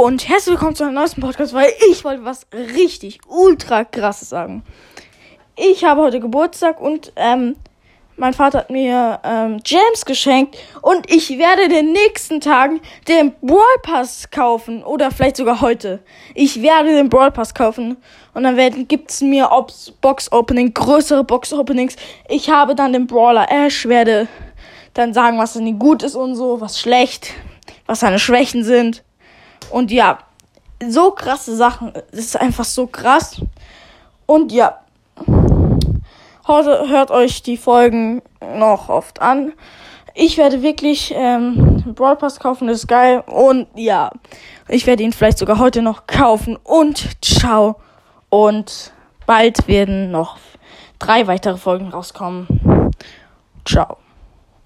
Und herzlich willkommen zu einem neuesten Podcast, weil ich wollte was richtig ultra krasses sagen. Ich habe heute Geburtstag und ähm, mein Vater hat mir ähm, Jams geschenkt und ich werde in den nächsten Tagen den Brawl Pass kaufen oder vielleicht sogar heute. Ich werde den Brawl Pass kaufen und dann werden, gibt's mir Ops Box Opening, größere Box Openings. Ich habe dann den Brawler Ash, werde dann sagen, was ihm gut ist und so, was schlecht, was seine Schwächen sind. Und ja, so krasse Sachen. Das ist einfach so krass. Und ja, heute hört euch die Folgen noch oft an. Ich werde wirklich ähm, Brawl Pass kaufen, das ist geil. Und ja, ich werde ihn vielleicht sogar heute noch kaufen. Und ciao. Und bald werden noch drei weitere Folgen rauskommen. Ciao.